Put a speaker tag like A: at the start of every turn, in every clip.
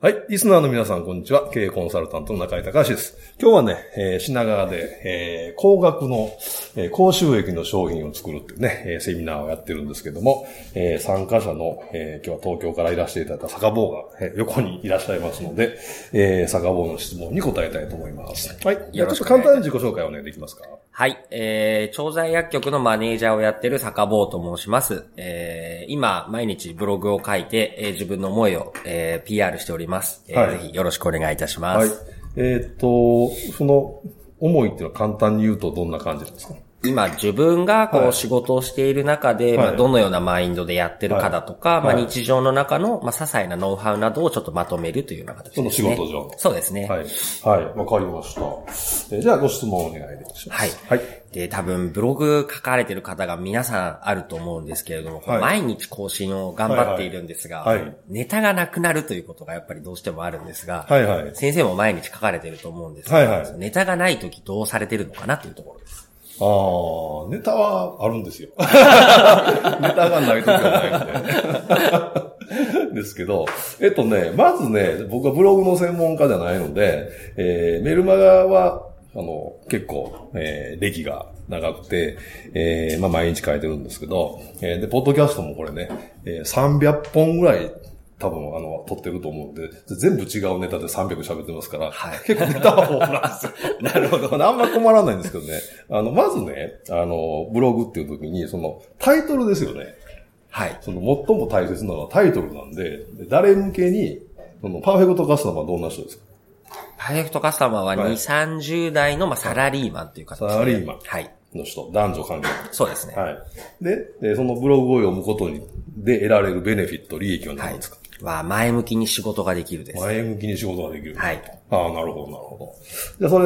A: はい。リスナーの皆さん、こんにちは。経営コンサルタントの中井隆です。今日はね、えー、品川で、えー、高額の、えー、高収益の商品を作るっていうね、えー、セミナーをやってるんですけども、えー、参加者の、えー、今日は東京からいらしていただいた坂坊が、えー、横にいらっしゃいますので、えー、坂坊の質問に答えたいと思います。はい。よろしく簡単に自己紹介をね、できますか？
B: はい。えー、調剤薬局のマネージャーをやってる坂坊と申します。えー、今、毎日ブログを書いて、えー、自分の思いを、えー、PR しております。えー、はい、ぜひよろしくお願いいたします。はい。
A: えー、っと、その、思いっていうのは簡単に言うとどんな感じですか？
B: 今自分がこう仕事をしている中で、まあどのようなマインドでやってるかだとか、まあ日常の中のまあ些細なノウハウなどをちょっとまとめるというような形ですね。
A: その仕事上。
B: そうですね。
A: はい。はい。わかりました。えじゃあご質問お願いします。
B: はい。はい。で、多分ブログ書かれてる方が皆さんあると思うんですけれども、はい、毎日更新を頑張っているんですが、はいはい、ネタがなくなるということがやっぱりどうしてもあるんですが、はいはい、先生も毎日書かれてると思うんですが、はいはい、ネタがない時どうされてるのかなというところです。
A: ああ、ネタはあるんですよ。ネタがないときはないんで。ですけど、えっとね、まずね、僕はブログの専門家じゃないので、えー、メルマガは、あの、結構、えー、歴が長くて、えー、まあ毎日書いてるんですけど、えー、で、ポッドキャストもこれね、えー、300本ぐらい多分、あの、撮ってると思うんで、全部違うネタで300喋ってますから、はい、結構ネタは豊富なんですよ。
B: なるほど。
A: あんま困らないんですけどね。あの、まずね、あの、ブログっていう時に、その、タイトルですよね。はい。その、最も大切なのはタイトルなんで、誰向けに、その、パーフェクトカスタマーはどんな人ですか？
B: パーフェクトカスタマーは2、はい、30代の、まあ、サラリーマンっていう形
A: で、サラリーマン。はい。の人、男女関係。
B: そうですね。
A: はい。で、でそのブログを読むことに、で得られるベネフィット、利益は何ですか、
B: は前向きに仕事ができるです。
A: 前向きに仕事ができる。
B: はい。
A: ああ、なるほど、なるほど。じゃあ、そ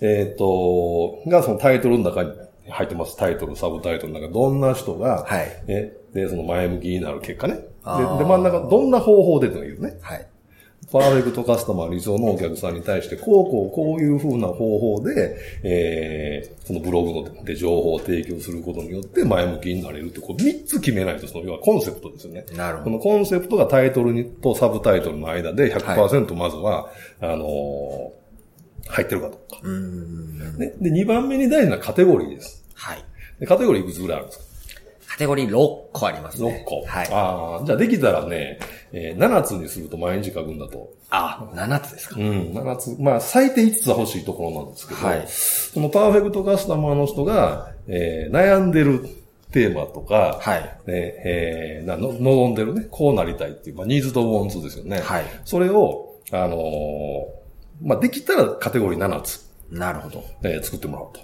A: れ、えっ、ー、と、がそのタイトルの中に入ってます。タイトル、サブタイトルの中、どんな人が、はい。え、で、その前向きになる結果ね。で、で真ん中、どんな方法でというね。はい。パーフェクトカスタマー理想のお客さんに対して、こうこうこういう風な方法で、えー、そのブログので情報を提供することによって前向きになれるって、こう3つ決めないと、その要はコンセプトですよね。なるほど。このコンセプトがタイトルにとサブタイトルの間で100%まずは、はい、あのー、入ってるかどうか。うんね。で、2番目に大事なカテゴリーです。はい。でカテゴリーいくつぐらいあるんですか？
B: カテゴリー6個ありますね。
A: 6個。はい。ああ、じゃあできたらね、えー、7つにすると毎日書くんだと。
B: あ、7つですか
A: うん、7つ。まあ、最低5つは欲しいところなんですけど、はい。そのパーフェクトカスタマーの人が、えー、悩んでるテーマとか、はい。ね、えー、なの、望んでるね、こうなりたいっていう、まあ、ニーズとウォンツですよね。はい。それを、あのー、まあ、できたらカテゴリー7つ。
B: なるほど。
A: えー、作ってもらうと。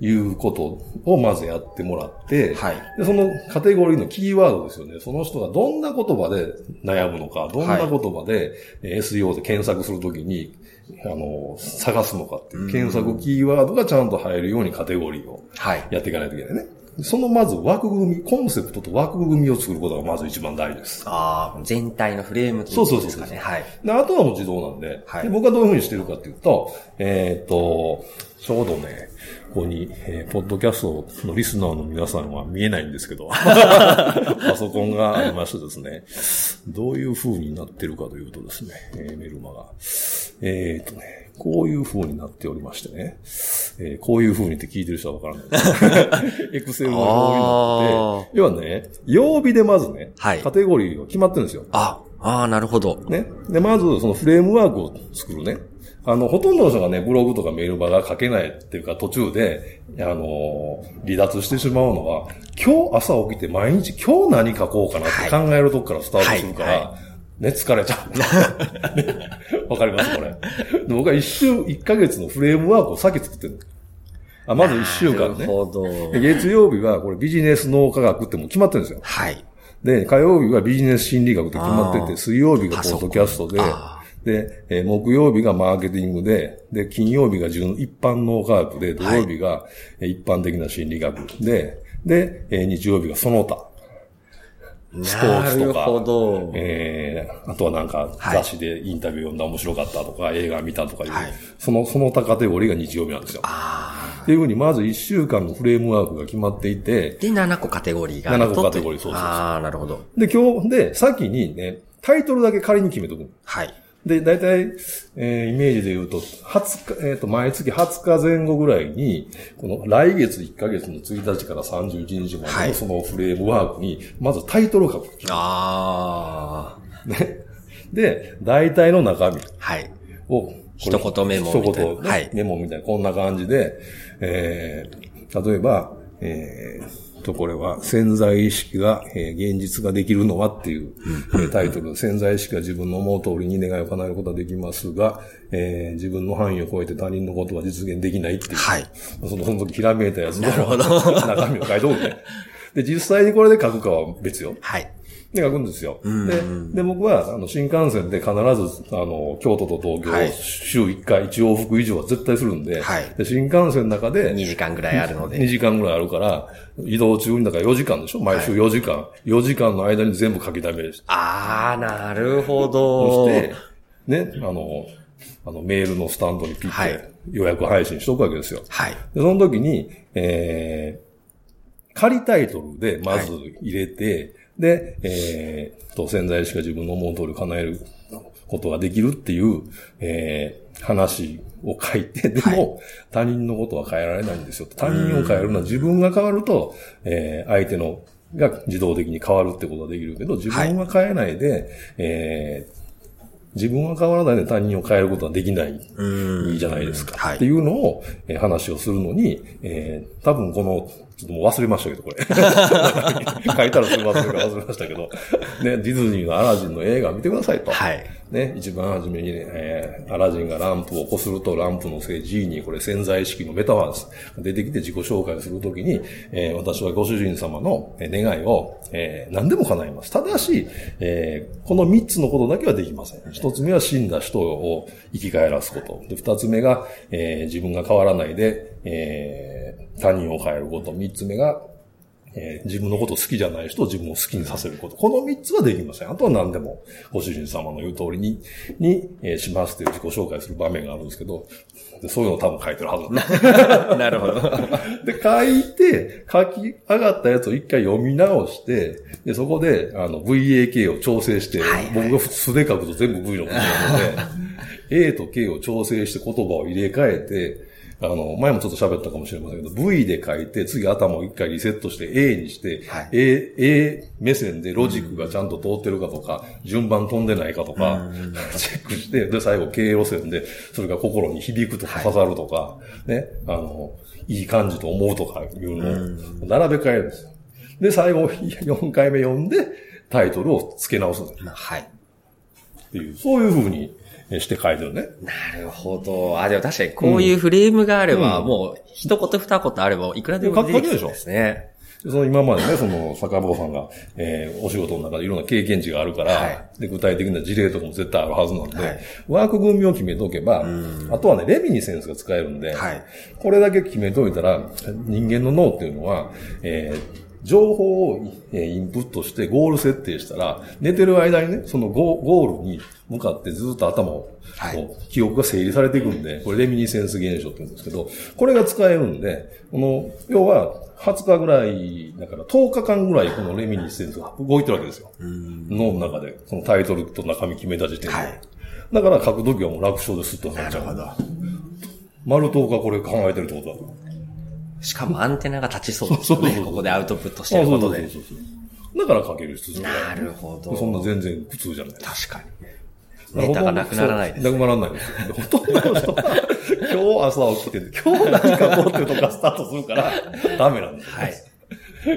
A: いうことをまずやってもらって、はい、でそのカテゴリーのキーワードですよね。その人がどんな言葉で悩むのか、どんな言葉で SEO で検索するときに、あの、探すのかっていう、検索キーワードがちゃんと入るようにカテゴリーをやっていかないといけないね。そのまず枠組み、コンセプトと枠組みを作ることがまず一番大事です。
B: ああ、全体のフレームっていうことですかね。そうそうそう。はい。
A: で、あとはもう自動なんで、はい、で僕はどういうふうにしてるかっていうと、えっ、ー、と、ちょうどね、ここに、えー、ポッドキャストのリスナーの皆さんは見えないんですけど、パソコンがありましてですね、どういう風になってるかというとですね、えー、メルマガ。えー、っとね、こういう風になっておりましてね、えー、こういう風にって聞いてる人はわからないです。エクセルの表になって、要はね、曜日でまずね、はい、カテゴリーが決まってるんですよ。
B: あ、ああ、なるほど。
A: ね。で、まず、そのフレームワークを作るね。あの、ほとんどの人がね、ブログとかメールマガ書けないっていうか途中で、あの離脱してしまうのは、今日朝起きて毎日今日何書こうかなって考えるとこからスタートするから、はいはいね、疲れちゃう。わかります？これ。僕は一週、一ヶ月のフレームワークを先作ってるあ、まず一週間ね。なるほど。月曜日はこれビジネス脳科学っても決まってるんですよ。はい。で、火曜日はビジネス心理学って決まってて、水曜日がポッドキャストで、で、えー、木曜日がマーケティングで、で、金曜日が一般脳科学で、土曜日が一般的な心理学で、で、えー、日曜日がその他。スポーツとか、えー、あとはなんか雑誌でインタビュー読んだ面白かったとか、はい、映画見たとかいう、はい、その、その他カテゴリーが日曜日なんですよ。っていうふうに、まず1週間のフレームワークが決まっていて、
B: で、7個カテゴリーが
A: ある7個カテゴリー、そうそうそう。
B: ああ、なるほど。
A: で、今日、で、先にね、タイトルだけ仮に決めとく。はい。で、大体、えー、イメージで言うと、20日、えっ、ー、と、毎月20日前後ぐらいに、この来月1ヶ月の1日から31日までのそのフレームワークに、まずタイトルを書く。ああ。ね。で、大体の中身。はい。を、
B: 一言メモ
A: みたいな。一言、ね、はい、メモみたいな、こんな感じで、えー、例えば、えー、と、これは潜在意識が、えー、現実ができるのはっていう、えー、タイトル。潜在意識が自分の思う通りに願いを叶えることはできますが、えー、自分の範囲を超えて他人のことは実現できないっていう。はい。その、その時ひらめいたやつの中身を書いておくね。で、実際にこれで書くかは別よ。はい。で書くんですよ。で、で、僕は、あの、新幹線で必ず、あの、京都と東京、はい、週1回、1往復以上は絶対するんで、はい、で新幹線の中で、
B: 2時間ぐらいあるので。
A: 2時間ぐらいあるから、移動中にだから4時間でしょ？毎週4時間。はい、4時間の間に全部書き溜める。
B: あー、なるほど。
A: そして、ね、あの、あの、メールのスタンドにピッて予約配信しとくわけですよ。はい。で、その時に、えー、仮タイトルでまず入れて、で、えー、と、潜在意識が自分の思う通り叶えることができるっていう、えー、話を書いて、でも、はい、他人のことは変えられないんですよ。他人を変えるのは自分が変わると、えー、相手のが自動的に変わるってことができるけど、自分は変えないで、はい、えー自分は変わらないで他人を変えることはできないじゃないですか。はい、っていうのを、えー、話をするのに、えー、多分このちょっともう忘れましたけど、これ。書いたらすぐ忘れるか忘れましたけど。ね、ディズニーのアラジンの映画を見てくださいと。はい。ね、一番初めにね、えー、アラジンがランプをこするとランプのせいジーニー、これ潜在意識のメタファーです。出てきて自己紹介するときに、えー、私はご主人様の願いを、えー、何でも叶います。ただし、えー、この三つのことだけはできません。一つ目は死んだ人を生き返らすこと。で、二つ目が、えー、自分が変わらないで、えー、他人を変えること。三つ目が、えー、自分のこと好きじゃない人を自分を好きにさせること。この三つはできません。あとは何でも、ご主人様の言う通りに、に、えー、しますという自己紹介する場面があるんですけど、でそういうのを多分書いてるは
B: ずな るほど。
A: で、書いて、書き上がったやつを一回読み直して、で、そこで、あの、VAK を調整して、はいはい、僕が素で書くと全部 V のことなので、A と K を調整して言葉を入れ替えて、あの、前もちょっと喋ったかもしれませんけど、V で書いて、次頭を一回リセットして A にして、はい、A、A 目線でロジックがちゃんと通ってるかとか、うん、順番飛んでないかとか、チェックして、で、最後、経路線で、それが心に響くとか刺さるとか、はい、ね、あの、いい感じと思うとかいうのを並べ替えるんですよ。で、最後、4回目読んで、タイトルを付け直すんです。はい。っていう、そういうふうに、して書いてるね。
B: なるほど。あ、でも確かにこういうフレームがあれば、うん、もう一言二言あればいくらでもできるんですね。
A: その今までね、その、坂坊さんが、えー、お仕事の中でいろんな経験値があるから、はい、で、具体的な事例とかも絶対あるはずなんで、はい、ワーク組を決めておけば、あとはね、レミニセンスが使えるんで、はい、これだけ決めておいたら、人間の脳っていうのは、えー、情報をインプットしてゴール設定したら、寝てる間にね、そのゴールに向かってずっと頭を、はい、記憶が整理されていくんで、これレミニセンス現象って言うんですけど、これが使えるんで、この、要は20日ぐらい、だから10日間ぐらいこのレミニセンスが動いてるわけですよ。脳の中で、そのタイトルと中身決めた時点で。はい、だから書くときはもう楽勝ですっとなっちゃう。なるほど。丸10日これ考えてるってことだ。
B: しかもアンテナが立ちそうですよね。ここでアウトプットしてることで。そうそうそう
A: だから書ける必要
B: なるほど。
A: そんな全然苦痛じゃない。
B: 確かに。ネタがなくならないです。
A: なくならないですよ。ほとんどの人は、今日朝起きてて、今日何かこうってとかスタートするから、ダメなんですよ。はい。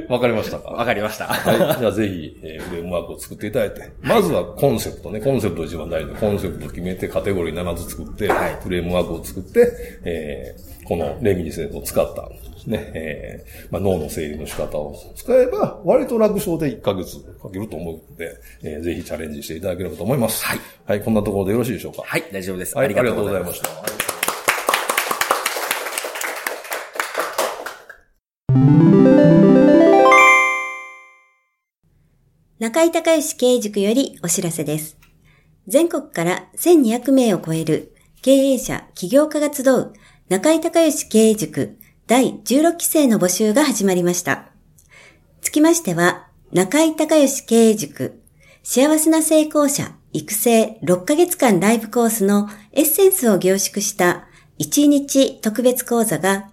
A: わかりましたか？
B: わかりました。
A: はい。じゃあぜひ、えー、フレームワークを作っていただいて、まずはコンセプトね、コンセプト一番大事で、コンセプトを決めて、カテゴリー7つ作って、はい、フレームワークを作って、えー、このレミニセンスを使った、ね、えー、まあ、脳の整理の仕方を使えば、割と楽勝で1ヶ月かけると思うので、えー、ぜひチャレンジしていただければと思います。はい。はい、こんなところでよろしいでしょうか？
B: はい、大丈夫です。
A: はい、ありがとうございました。
C: 中井隆義経営塾よりお知らせです。全国から1200名を超える経営者、起業家が集う中井隆義経営塾第16期生の募集が始まりました。つきましては、中井隆義経営塾幸せな成功者育成6ヶ月間ライブコースのエッセンスを凝縮した1日特別講座が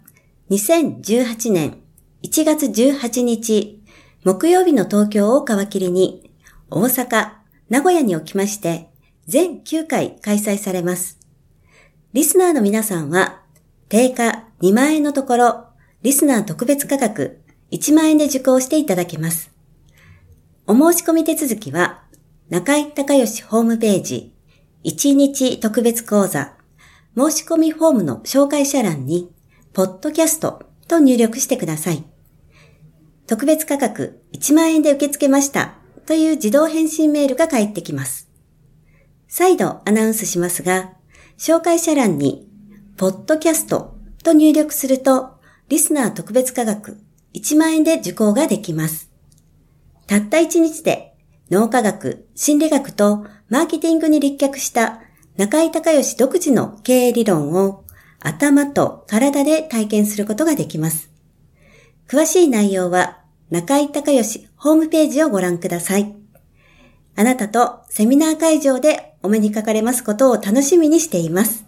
C: 2018年1月18日木曜日の東京を皮切りに大阪、名古屋におきまして全9回開催されます。リスナーの皆さんは定価2万円のところリスナー特別価格1万円で受講していただけます。お申し込み手続きは中井隆義ホームページ1日特別講座申し込みフォームの紹介者欄に、ポッドキャストと入力してください。特別価格1万円で受け付けましたという自動返信メールが返ってきます。再度アナウンスしますが、紹介者欄に、ポッドキャストと入力すると、リスナー特別価格1万円で受講ができます。たった1日で脳科学、心理学とマーケティングに立脚した中井隆義独自の経営理論を頭と体で体験することができます。詳しい内容は中井隆義ホームページをご覧ください。あなたとセミナー会場でお目にかかれますことを楽しみにしています。